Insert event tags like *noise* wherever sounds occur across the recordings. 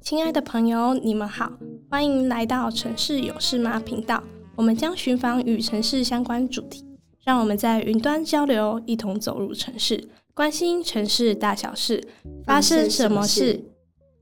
亲爱的朋友，你们好，欢迎来到城市有事吗频道。我们将寻访与城市相关主题，让我们在云端交流，一同走入城市，关心城市大小事，发生什么事？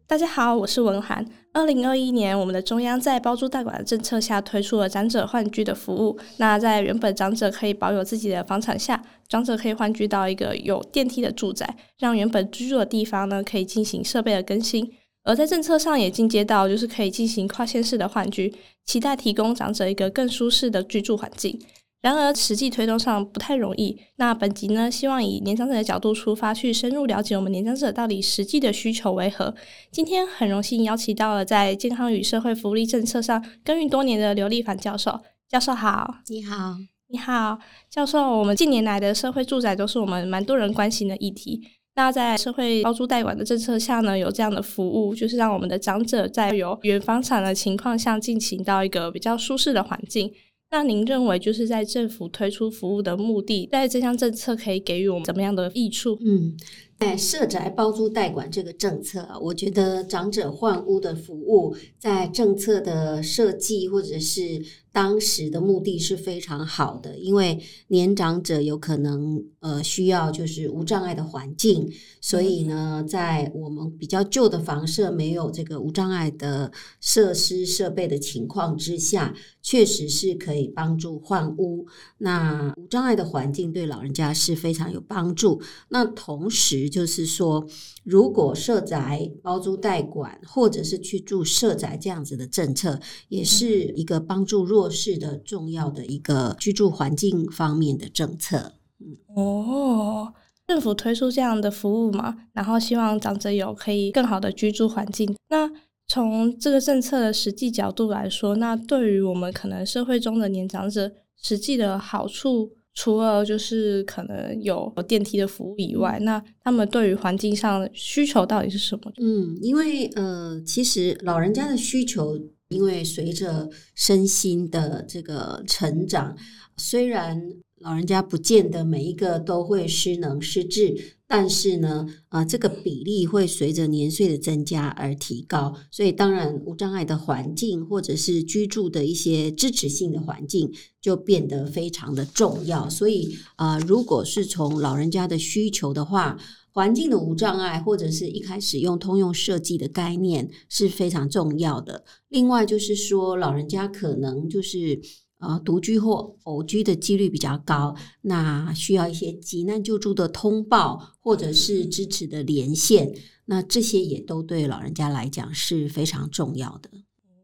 大家好，我是文涵。二零二一年，我们的中央在包租代管的政策下推出了长者换居的服务。那在原本长者可以保有自己的房产下，长者可以换居到一个有电梯的住宅，让原本居住的地方呢可以进行设备的更新。而在政策上也进阶到，就是可以进行跨县市的换居，期待提供长者一个更舒适的居住环境。然而实际推动上不太容易。那本集呢，希望以年长者的角度出发，去深入了解我们年长者到底实际的需求为何。今天很荣幸邀请到了在健康与社会福利政策上耕耘多年的刘立凡教授。教授好，你好，你好，教授。我们近年来的社会住宅都是我们蛮多人关心的议题。那在社会包租代管的政策下呢，有这样的服务，就是让我们的长者在有原房产的情况下，进行到一个比较舒适的环境。那您认为，就是在政府推出服务的目的，在这项政策可以给予我们怎么样的益处？嗯，在社宅包租代管这个政策啊，我觉得长者换屋的服务在政策的设计或者是。当时的目的是非常好的，因为年长者有可能呃需要就是无障碍的环境，所以呢，在我们比较旧的房舍没有这个无障碍的设施设备的情况之下，确实是可以帮助换屋。那无障碍的环境对老人家是非常有帮助。那同时就是说，如果社宅包租代管，或者是去住社宅这样子的政策，也是一个帮助弱。是的，重要的一个居住环境方面的政策。嗯，哦，政府推出这样的服务嘛，然后希望长者有可以更好的居住环境。那从这个政策的实际角度来说，那对于我们可能社会中的年长者，实际的好处，除了就是可能有电梯的服务以外，那他们对于环境上的需求到底是什么？嗯，因为呃，其实老人家的需求。因为随着身心的这个成长，虽然老人家不见得每一个都会失能失智，但是呢，啊，这个比例会随着年岁的增加而提高。所以，当然无障碍的环境或者是居住的一些支持性的环境就变得非常的重要。所以，啊，如果是从老人家的需求的话，环境的无障碍，或者是一开始用通用设计的概念是非常重要的。另外就是说，老人家可能就是呃独居或偶居的几率比较高，那需要一些急难救助的通报，或者是支持的连线，那这些也都对老人家来讲是非常重要的。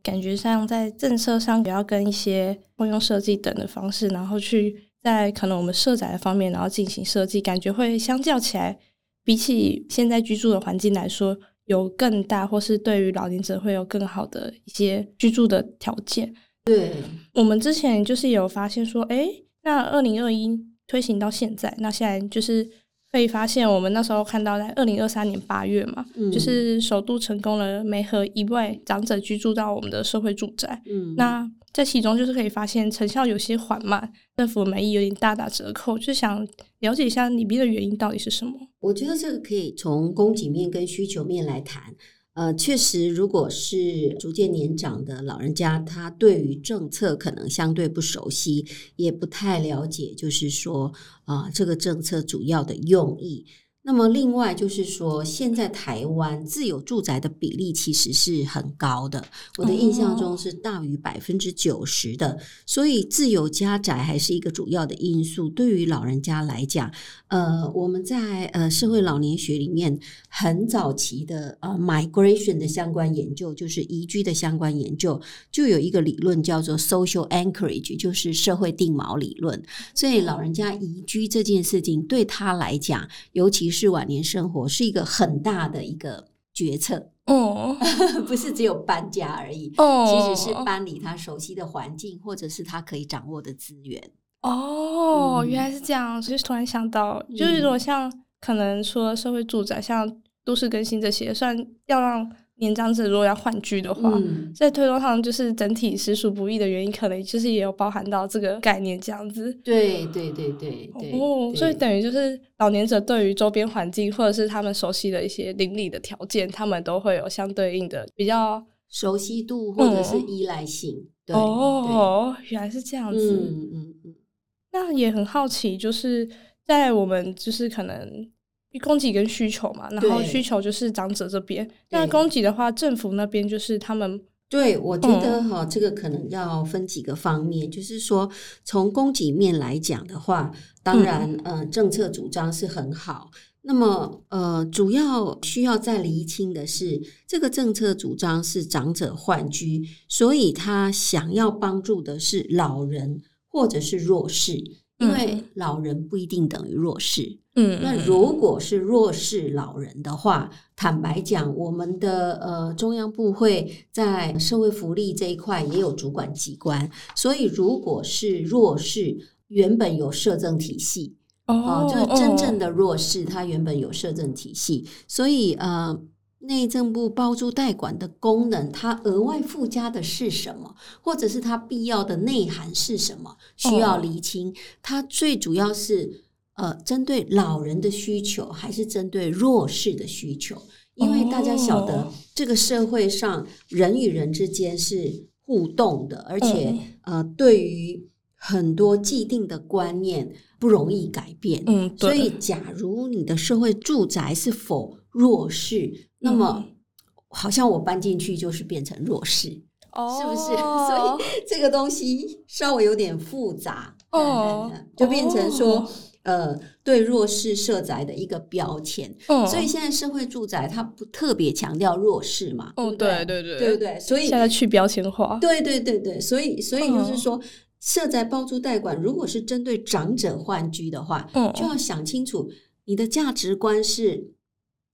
感觉上在政策上也要跟一些通用设计等的方式，然后去在可能我们设宅的方面，然后进行设计，感觉会相较起来。比起现在居住的环境来说，有更大或是对于老年者会有更好的一些居住的条件。对，我们之前就是有发现说，哎，那二零二一推行到现在，那现在就是可以发现，我们那时候看到在二零二三年八月嘛，嗯，就是首度成功了没和一位长者居住到我们的社会住宅。嗯，那。在其中就是可以发现成效有些缓慢，政府满意有点大打折扣，就想了解一下里面的原因到底是什么？我觉得这个可以从供给面跟需求面来谈。呃，确实，如果是逐渐年长的老人家，他对于政策可能相对不熟悉，也不太了解，就是说啊，这个政策主要的用意。那么，另外就是说，现在台湾自有住宅的比例其实是很高的，我的印象中是大于百分之九十的，所以自有家宅还是一个主要的因素。对于老人家来讲，呃，我们在呃社会老年学里面很早期的呃 migration 的相关研究，就是移居的相关研究，就有一个理论叫做 social anchorage，就是社会定锚理论。所以老人家移居这件事情对他来讲，尤其是晚年生活是一个很大的一个决策哦，*laughs* 不是只有搬家而已哦，其实是搬离他熟悉的环境，或者是他可以掌握的资源哦、嗯。原来是这样，就是突然想到，就是如果像可能说社会住宅，像都市更新这些，算要让。年长者如果要换居的话，嗯、在推动上就是整体实属不易的原因，可能就是也有包含到这个概念这样子。对对对对对。哦，所以等于就是老年者对于周边环境或者是他们熟悉的一些邻里的条件，他们都会有相对应的比较熟悉度或者是依赖性。嗯、对哦，对原来是这样子。嗯嗯嗯。嗯那也很好奇，就是在我们就是可能。供给跟需求嘛，然后需求就是长者这边。那供给的话，政府那边就是他们。对，我觉得哈，这个可能要分几个方面，就是说从供给面来讲的话，当然呃，政策主张是很好。那么呃，主要需要再厘清的是，这个政策主张是长者换居，所以他想要帮助的是老人或者是弱势，因为老人不一定等于弱势。嗯，那如果是弱势老人的话，坦白讲，我们的呃中央部会在社会福利这一块也有主管机关，所以如果是弱势，原本有社政体系哦、呃，就是真正的弱势，它原本有社政体系，所以呃，内政部包租代管的功能，它额外附加的是什么，或者是它必要的内涵是什么，需要厘清。它最主要是。呃，针对老人的需求，还是针对弱势的需求？因为大家晓得，这个社会上人与人之间是互动的，而且呃，对于很多既定的观念不容易改变。嗯，所以假如你的社会住宅是否弱势，那么好像我搬进去就是变成弱势，是不是？*laughs* 所以 *laughs* 这个东西稍微有点复杂，哦，就变成说。呃，对弱势社宅的一个标签，嗯，所以现在社会住宅它不特别强调弱势嘛，嗯，对对对，对不对？所以现在去标签化，对对对对，所以所以就是说，社宅包租代管如果是针对长者换居的话，嗯，就要想清楚你的价值观是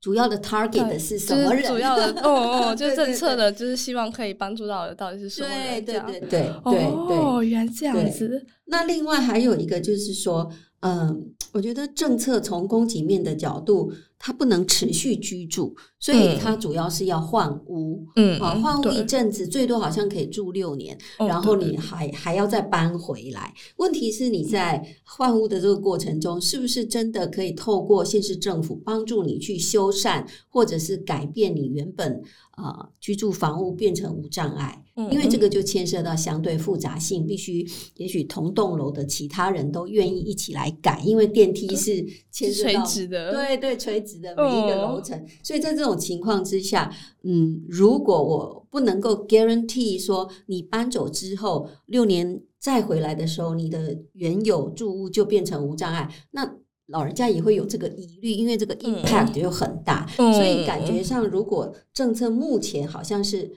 主要的 target 的是什么人，主要的 *laughs* 哦哦，就是政策的，就是希望可以帮助到的到底是什么人？对对对对对，哦，原来这样子。那另外还有一个就是说。嗯，我觉得政策从供给面的角度，它不能持续居住，所以它主要是要换屋。嗯，好，换屋一阵子，最多好像可以住六年，然后你还还要再搬回来。问题是你在换屋的这个过程中，是不是真的可以透过县市政府帮助你去修缮，或者是改变你原本呃居住房屋变成无障碍？因为这个就牵涉到相对复杂性，必须也许同栋楼的其他人都愿意一起来改，因为电梯是牵涉到垂直的，对对，垂直的每一个楼层，所以在这种情况之下，嗯，如果我不能够 guarantee 说你搬走之后六年再回来的时候，你的原有住屋就变成无障碍，那老人家也会有这个疑虑，因为这个 impact 就很大，所以感觉上如果政策目前好像是。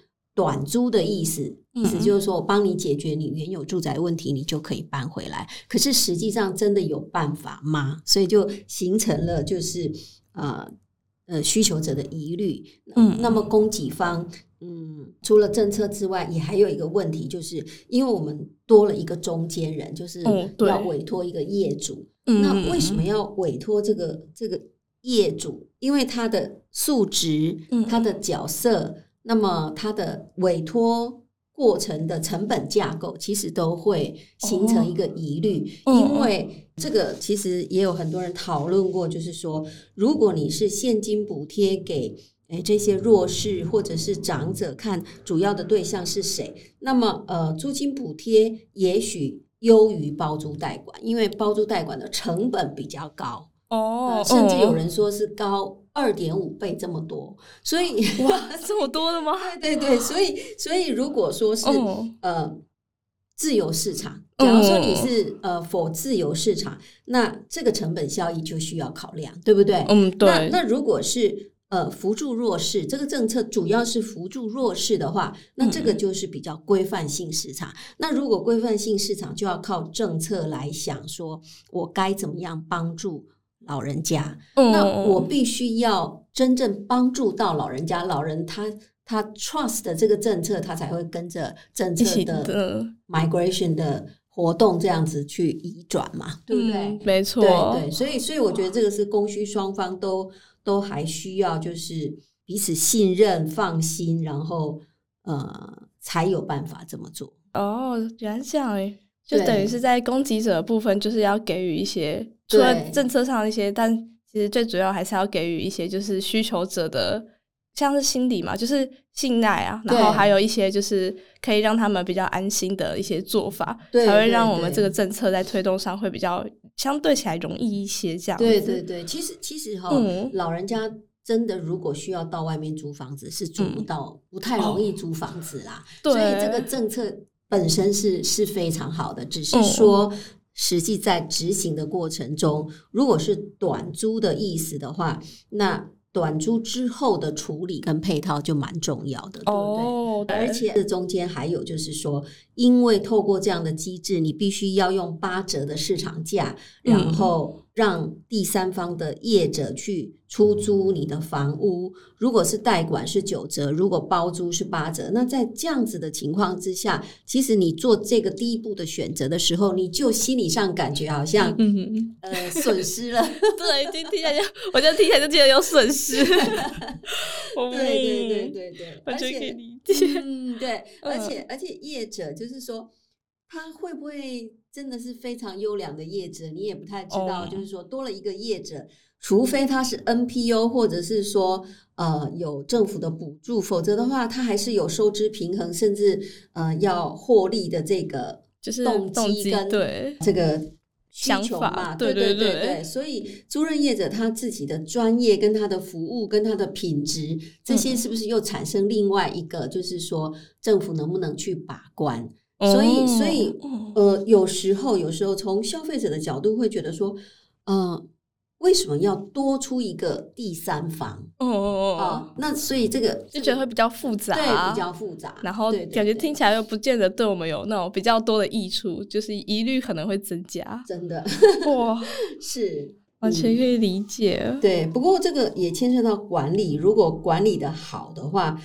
短租的意思，意思就是说我帮你解决你原有住宅问题，你就可以搬回来。可是实际上真的有办法吗？所以就形成了就是呃呃需求者的疑虑。嗯，那么供给方，嗯，除了政策之外，也还有一个问题，就是因为我们多了一个中间人，就是要委托一个业主。嗯，那为什么要委托这个这个业主？因为他的素质，他的角色。那么它的委托过程的成本架构，其实都会形成一个疑虑，因为这个其实也有很多人讨论过，就是说，如果你是现金补贴给诶这些弱势或者是长者，看主要的对象是谁，那么呃租金补贴也许优于包租代管，因为包租代管的成本比较高哦，甚至有人说是高。二点五倍这么多，所以哇，这么多的吗？对对对，所以所以如果说是、oh. 呃自由市场，假如说你是呃否自由市场，那这个成本效益就需要考量，对不对？嗯，对。那那如果是呃扶助弱势，这个政策主要是扶助弱势的话，那这个就是比较规范性市场。那如果规范性市场就要靠政策来想，说我该怎么样帮助。老人家，那我必须要真正帮助到老人家，老人他他 trust 的这个政策，他才会跟着政策的 migration 的活动这样子去移转嘛，对不对？嗯、没错，对对，所以所以我觉得这个是供需双方都都还需要就是。彼此信任、放心，然后呃，才有办法这么做。哦，原来这样诶，就等于是在供给者的部分，就是要给予一些除了政策上的一些，但其实最主要还是要给予一些，就是需求者的。像是心理嘛，就是信赖啊，然后还有一些就是可以让他们比较安心的一些做法，对才会让我们这个政策在推动上会比较相对起来容易一些。这样。子，对对对，其实其实哈、嗯，老人家真的如果需要到外面租房子，是租不到，嗯、不太容易租房子啦。哦、所以这个政策本身是是非常好的，只是说实际在执行的过程中，嗯、如果是短租的意思的话，那。短租之后的处理跟配套就蛮重要的，对不对？Oh, 而且这中间还有就是说，因为透过这样的机制，你必须要用八折的市场价，然后让第三方的业者去出租你的房屋。如果是代管是九折，如果包租是八折。那在这样子的情况之下，其实你做这个第一步的选择的时候，你就心理上感觉好像呃损失了。*laughs* 对，听听起来就，我就听起来就觉得有损失。*laughs* 对对对对对，完全可以理解。嗯，对，而且而且业者就是说，他会不会真的是非常优良的业者？你也不太知道。就是说，多了一个业者，除非他是 NPO，或者是说呃有政府的补助，否则的话，他还是有收支平衡，甚至呃要获利的这个就是动机跟对这个。需求嘛，对对对对，对，对，所以租赁业者他自己的专业跟他的服务跟他的品质，这些是不是又产生另外一个，就是说政府能不能去把关？嗯、所以，所以呃，有时候有时候从消费者的角度会觉得说，呃。为什么要多出一个第三方？哦哦哦，那所以这个就觉得会比较复杂，对，比较复杂。然后感觉听起来又不见得对我们有那种比较多的益处，就是疑虑可能会增加。真的哇，是完全可以理解。嗯，对，不过这个也牵涉到管理，如果管理的好的话，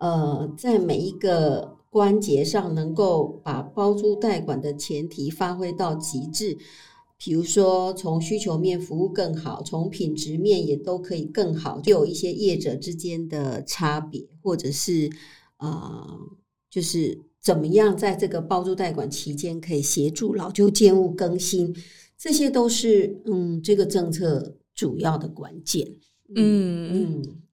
呃，在每一个关节上能够把包租代管的前提发挥到极致。比如说，从需求面服务更好，从品质面也都可以更好，就有一些业者之间的差别，或者是呃，就是怎么样在这个包租代管期间可以协助老旧建物更新，这些都是嗯，这个政策主要的关键。嗯嗯。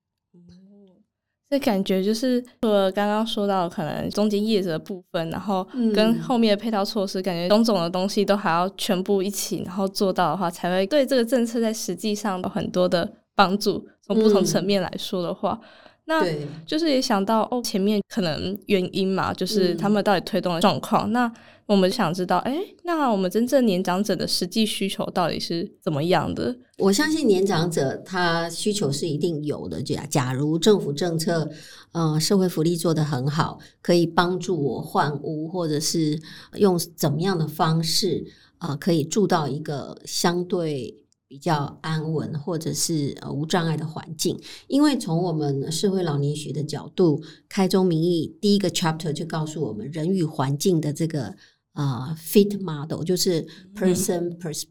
这感觉就是除了刚刚说到可能中间叶子的部分，然后跟后面的配套措施，感觉种种的东西都还要全部一起，然后做到的话，才会对这个政策在实际上有很多的帮助。从不同层面来说的话。嗯那就是也想到哦，前面可能原因嘛，就是他们到底推动的状况。嗯。那我们想知道，哎，那我们真正年长者的实际需求到底是怎么样的？我相信年长者他需求是一定有的。假假如政府政策，呃，社会福利做得很好，可以帮助我换屋，或者是用怎么样的方式啊，呃，可以住到一个相对。比较安稳或者是呃无障碍的环境，因为从我们社会老年学的角度，开宗明义第一个 chapter 就告诉我们，人与环境的这个呃 fit model 就是 person pers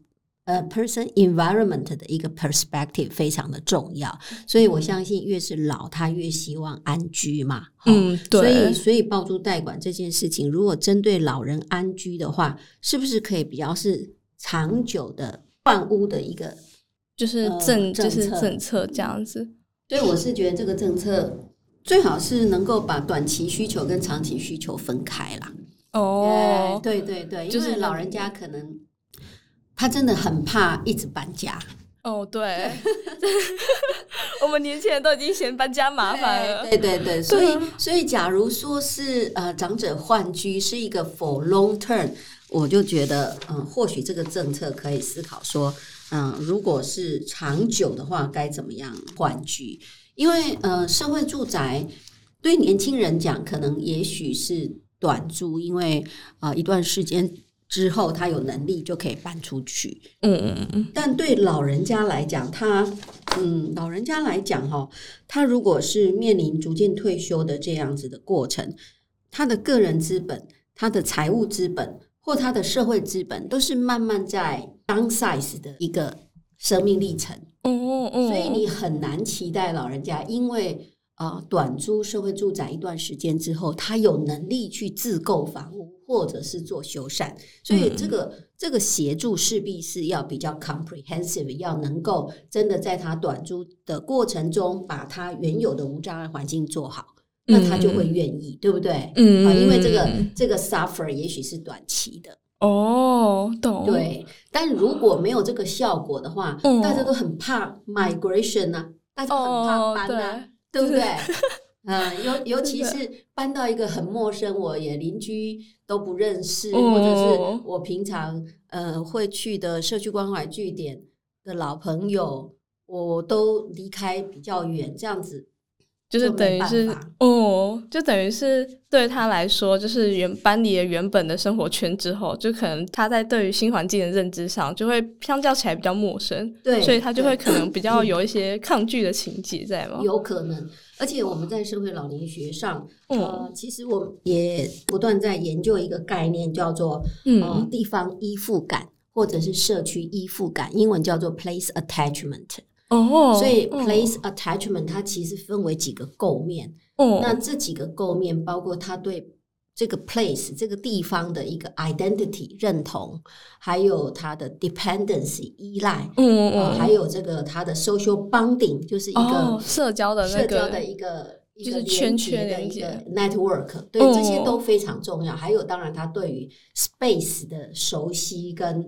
呃 person environment 的一个 perspective 非常的重要，所以我相信越是老，他越希望安居嘛。嗯，对。所以所以包租代管这件事情，如果针对老人安居的话，是不是可以比较是长久的？换屋的一个就是政、呃、就是政策这样子，所以我是觉得这个政策最好是能够把短期需求跟长期需求分开啦。哦，对对对，就是老人家可能他真的很怕一直搬家。哦，对，我们年轻人都已经嫌搬家麻烦了。对对对，所以所以假如说是呃长者换居是一个 for long term。我就觉得，嗯，或许这个政策可以思考说，嗯，如果是长久的话，该怎么样换居？因为，呃，社会住宅对年轻人讲，可能也许是短租，因为啊，呃，一段时间之后，他有能力就可以搬出去。嗯嗯嗯。但对老人家来讲，他，嗯，老人家来讲，哈，他如果是面临逐渐退休的这样子的过程，他的个人资本，他的财务资本。或他的社会资本都是慢慢在 downsize 的一个生命历程，嗯嗯嗯，所以你很难期待老人家因为啊、呃，短租社会住宅一段时间之后，他有能力去自购房屋，或者是做修缮，所以这个、嗯、这个协助势必是要比较 comprehensive，要能够真的在他短租的过程中，把他原有的无障碍环境做好，嗯、那他就会愿意，对不对？嗯，啊，因为这个这个 suffer 也许是短期的哦，懂。对，但如果没有这个效果的话，嗯、大家都很怕 migration 啊，大家很怕搬啊。哦对不对？嗯，*laughs* 尤 *laughs* 尤其是搬到一个很陌生，我也邻居都不认识，或者是我平常呃会去的社区关怀据点的老朋友，我都离开比较远，这样子。就是等于是哦，就等于是对他来说，就是原搬离了原本的生活圈之后，就可能他在对于新环境的认知上，就会相较起来比较陌生，对，所以他就会可能比较有一些抗拒的情节在吗？有可能，而且我们在社会老年学上，呃，其实我也不断在研究一个概念，叫做呃地方依附感，或者是社区依附感，英文叫做 place attachment。哦，所以 place attachment 它其实分为几个构面。哦，那这几个构面包括他对这个 place 这个地方的一个 identity 认同，还有它的 dependency 依赖，嗯嗯，还有这个它的 social bonding 就是一个社交的社交的一个就是圈圈的一个 network，对，这些都非常重要。还有当然他对于 space 的熟悉跟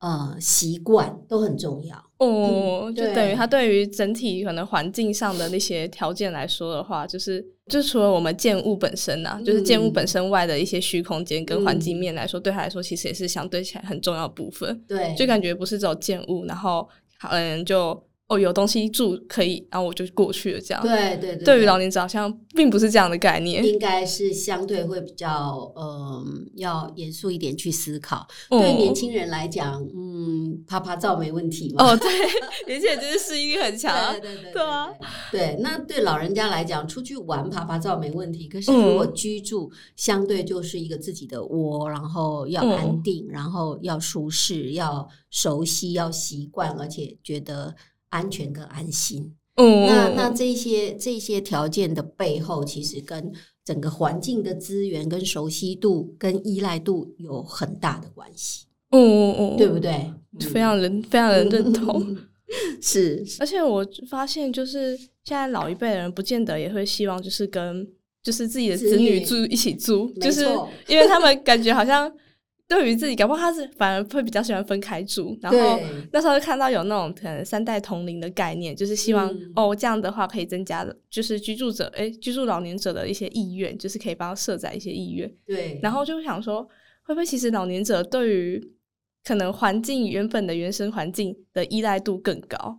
呃习惯都很重要。哦，嗯、就等于他对于整体可能环境上的那些条件来说的话，就是就除了我们建物本身呐、啊，嗯、就是建物本身外的一些虚空间跟环境面来说，嗯、对他来说其实也是相对起来很重要的部分。对，就感觉不是只有建物，然后嗯就。哦，有东西住可以，然后我就过去了，这样。对对对，于老年者好像并不是这样的概念，应该是相对会比较，嗯，要严肃一点去思考。嗯、对年轻人来讲，嗯，趴趴照没问题嘛。哦，*laughs* 对，年轻人就是适应力很强。对对对，啊。对，那对老人家来讲，出去玩趴趴照没问题。可是如果居住，嗯、相对就是一个自己的窝，然后要安定，嗯、然后要舒适，要熟悉，要习惯，而且觉得。安全跟安心，嗯，那那这些这些条件的背后，其实跟整个环境的资源、跟熟悉度、跟依赖度有很大的关系，嗯嗯嗯，对不对？非常人非常人认同，*laughs* 是。而且我发现，就是现在老一辈的人，不见得也会希望，就是跟就是自己的子女住一起住，就是因为他们感觉好像。对于自己，搞不好他是反而会比较喜欢分开住。然后那时候就看到有那种可能三代同龄的概念，就是希望、嗯、哦这样的话可以增加就是居住者诶居住老年者的一些意愿，就是可以帮他设在一些意愿。对。然后就想说，会不会其实老年者对于可能环境原本的原生环境的依赖度更高？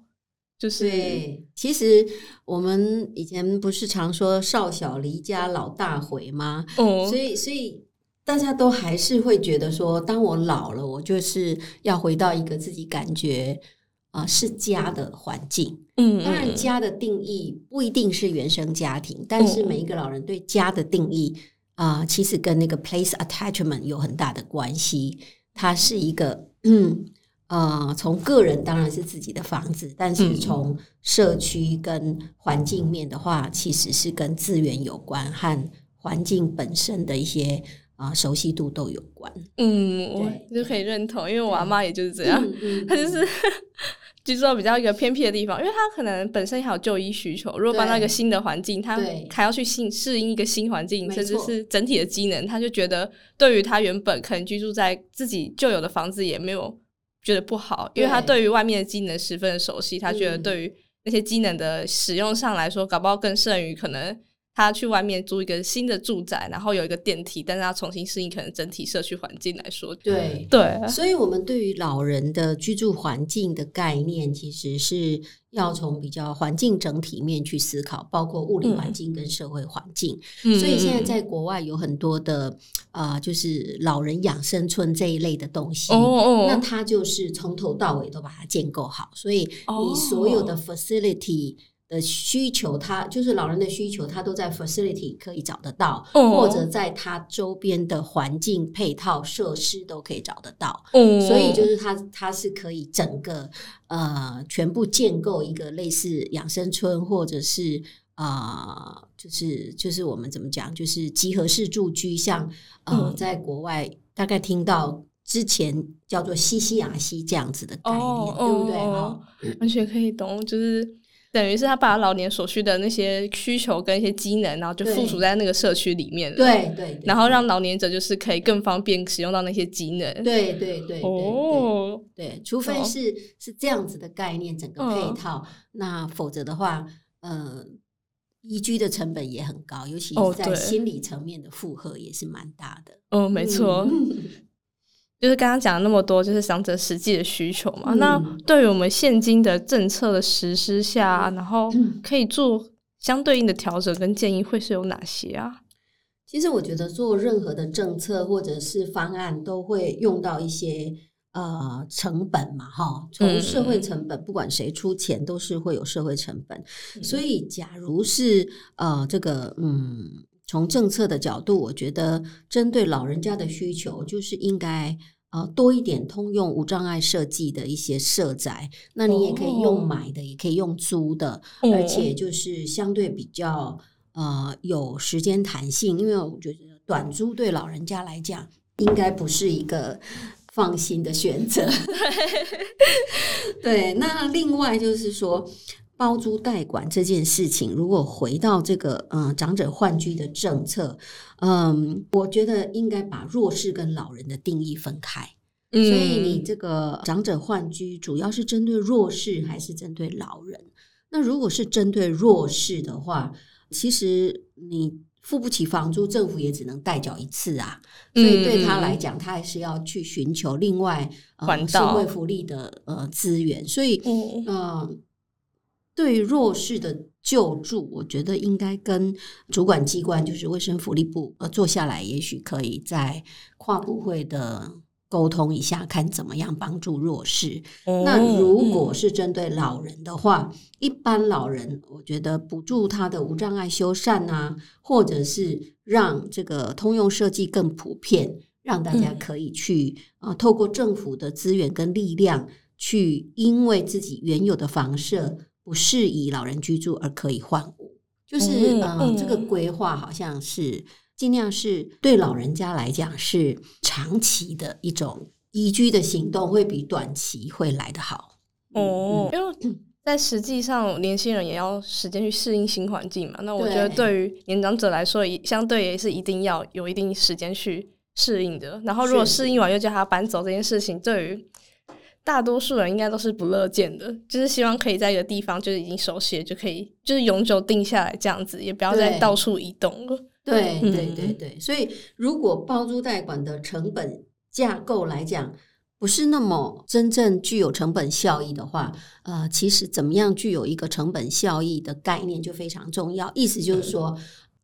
就是对，其实我们以前不是常说少小离家老大回吗？哦、嗯，所以所以。大家都还是会觉得说，当我老了，我就是要回到一个自己感觉啊、呃、是家的环境。嗯，当然家的定义不一定是原生家庭，但是每一个老人对家的定义啊、呃，其实跟那个 place attachment 有很大的关系。它是一个嗯呃，从个人当然是自己的房子，但是从社区跟环境面的话，其实是跟资源有关和环境本身的一些。啊，熟悉度都有关。嗯，我就可以认同，因为我阿妈也就是这样，*laughs* 她就是 *laughs* 居住到比较一个偏僻的地方，因为她可能本身还有就医需求。如果搬到一个新的环境，她还要去适适应一个新环境，甚至是整体的机能，她就觉得对于她原本可能居住在自己旧有的房子也没有觉得不好，因为他对于外面的机能十分的熟悉，他觉得对于那些机能的使用上来说，搞不好更胜于可能。他去外面租一个新的住宅，然后有一个电梯，但是他重新适应可能整体社区环境来说，对。对，所以我们对于老人的居住环境的概念，其实是要从比较环境整体面去思考，包括物理环境跟社会环境。嗯、所以现在在国外有很多的啊、呃，就是老人养生村这一类的东西，哦哦，那它就是从头到尾都把它建构好，所以你所有的 facility。的需求，他就是老人的需求，他都在 facility 可以找得到，嗯、或者在他周边的环境配套设施都可以找得到。嗯，所以就是他他是可以整个呃全部建构一个类似养生村或者是啊、呃，就是就是我们怎么讲，就是集合式住居，像呃，嗯、在国外大概听到之前叫做西西雅西这样子的概念，哦、对不对？哦，完全可以懂，就是。等于是他把老年所需的那些需求跟一些机能，然后就附属在那个社区里面了。对对，然后让老年者就是可以更方便使用到那些机能。对对对哦，对，除非是是这样子的概念，整个配套，那否则的话，呃，移居的成本也很高，尤其是在心理层面的负荷也是蛮大的。嗯，没错。就是刚刚讲了那么多，就是想者实际的需求嘛。嗯、那对于我们现今的政策的实施下，然后可以做相对应的调整跟建议，会是有哪些啊？其实我觉得做任何的政策或者是方案，都会用到一些呃成本嘛，哈。从社会成本，不管谁出钱，都是会有社会成本。嗯、所以，假如是呃这个嗯，从政策的角度，我觉得针对老人家的需求，就是应该。呃，多一点通用无障碍设计的一些社宅，那你也可以用买的，哦、也可以用租的，哦、而且就是相对比较呃有时间弹性，因为我觉得短租对老人家来讲应该不是一个 *laughs* 放心的选择。*laughs* 对，那另外就是说。包租代管这件事情，如果回到这个嗯、呃、长者换居的政策，嗯，我觉得应该把弱势跟老人的定义分开。嗯，所以你这个长者换居主要是针对弱势还是针对老人？那如果是针对弱势的话，其实你付不起房租，政府也只能代缴一次啊。所以对他来讲，他还是要去寻求另外呃社会福利的呃资源。所以嗯。呃对弱势的救助，我觉得应该跟主管机关，就是卫生福利部，呃，坐下来，也许可以在跨部会的沟通一下，看怎么样帮助弱势。嗯、那如果是针对老人的话，嗯、一般老人，我觉得补助他的无障碍修缮啊，或者是让这个通用设计更普遍，让大家可以去啊、嗯呃，透过政府的资源跟力量，去因为自己原有的房舍。不适宜老人居住而可以换屋，就是嗯、呃，这个规划好像是尽量是对老人家来讲是长期的一种宜居的行动，会比短期会来得好哦。因为在实际上，年轻人也要时间去适应新环境嘛。那我觉得对于年长者来说，相对也是一定要有一定时间去适应的。然后如果适应完又叫他搬走这件事情，对于大多数人应该都是不乐见的，就是希望可以在一个地方，就是已经熟悉了，就可以就是永久定下来这样子，也不要再到处移动了。对对对对，所以如果包租代管的成本架构来讲，不是那么真正具有成本效益的话，呃，其实怎么样具有一个成本效益的概念就非常重要。意思就是说，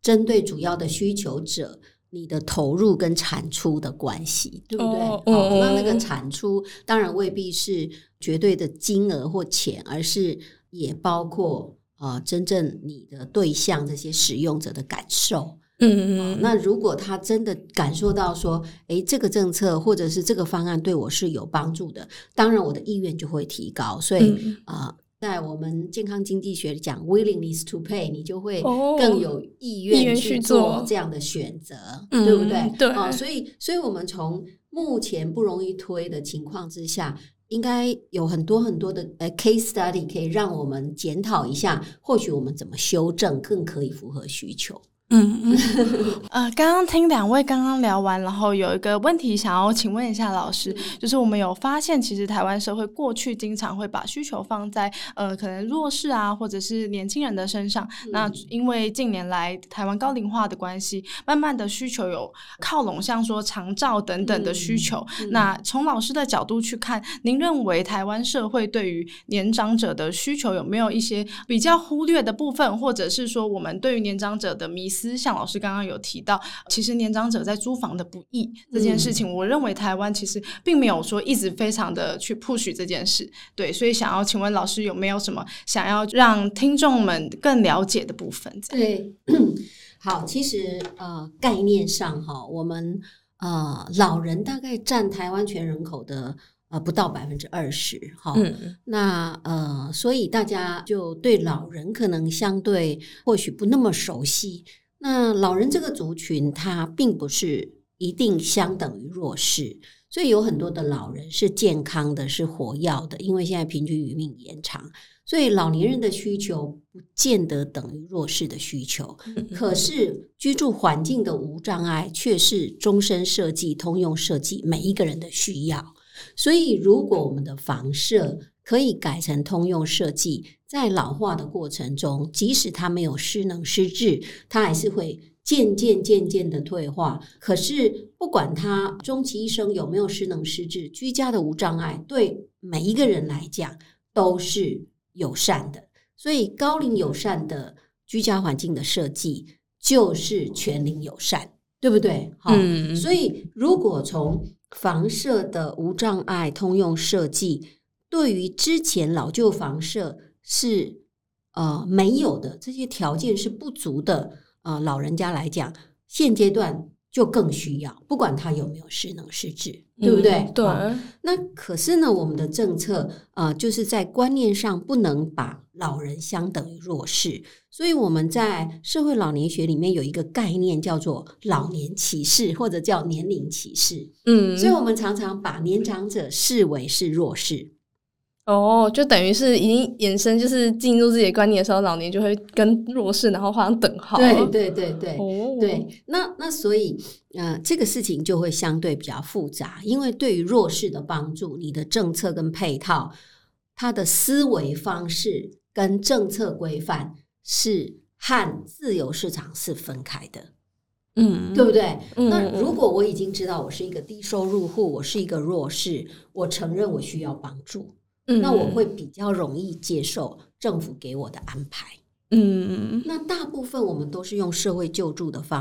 针对主要的需求者。你的投入跟产出的关系，对不对？哦，哦，那那个产出当然未必是绝对的金额或钱，而是也包括呃真正你的对象这些使用者的感受。嗯嗯，呃，那如果他真的感受到说，诶，这个政策或者是这个方案对我是有帮助的，当然我的意愿就会提高。所以啊。呃在我们健康经济学里讲 willingness to pay，你就会更有意愿去做这样的选择，哦、对不对？嗯、对啊，所以，所以我们从目前不容易推的情况之下，应该有很多很多的呃 case study 可以让我们检讨一下，或许我们怎么修正更可以符合需求。嗯嗯，*laughs* 呃，刚刚听两位刚刚聊完，然后有一个问题想要请问一下老师，就是我们有发现，其实台湾社会过去经常会把需求放在呃可能弱势啊，或者是年轻人的身上。嗯、那因为近年来台湾高龄化的关系，慢慢的需求有靠拢，像说长照等等的需求。嗯嗯、那从老师的角度去看，您认为台湾社会对于年长者的需求有没有一些比较忽略的部分，或者是说我们对于年长者的迷思？像老师刚刚有提到，其实年长者在租房的不易这件事情，嗯、我认为台湾其实并没有说一直非常的去 push 这件事。对，所以想要请问老师有没有什么想要让听众们更了解的部分？对，*coughs* 好，其实呃概念上哈，我们呃老人大概占台湾全人口的呃不到百分之二十哈。嗯，那呃，所以大家就对老人可能相对或许不那么熟悉。那老人这个族群，他并不是一定相等于弱势。所以有很多的老人是健康的，是活跃的，因为现在平均余命延长，所以老年人的需求不见得等于弱势的需求。可是居住环境的无障碍却是终身设计、通用设计，每一个人的需要。所以如果我们的房舍可以改成通用设计，在老化的过程中，即使它没有失能失智，它还是会。渐渐渐渐的退化，可是不管他终其一生有没有失能失智，居家的无障碍对每一个人来讲都是友善的。所以高龄友善的居家环境的设计就是全龄友善，对不对？好，嗯，所以如果从房舍的无障碍通用设计，对于之前老旧房舍是呃没有的这些条件是不足的。呃，老人家来讲，现阶段就更需要，不管他有没有失能失智，嗯、对不对？对、哦。那可是呢，我们的政策呃，就是在观念上不能把老人相等于弱势，所以我们在社会老年学里面有一个概念叫做老年歧视，或者叫年龄歧视。嗯，所以我们常常把年长者视为是弱势。哦，就等于是已经延伸，就是进入自己的观念的时候，老年就会跟弱势然后画上等号。对对对对，哦、对。那那所以，呃，这个事情就会相对比较复杂，因为对于弱势的帮助，你的政策跟配套，它的思维方式跟政策规范是和自由市场是分开的。嗯，对不对？嗯、那如果我已经知道我是一个低收入户，我是一个弱势，我承认我需要帮助。那我会比较容易接受政府给我的安排。嗯，那大部分我们都是用社会救助的方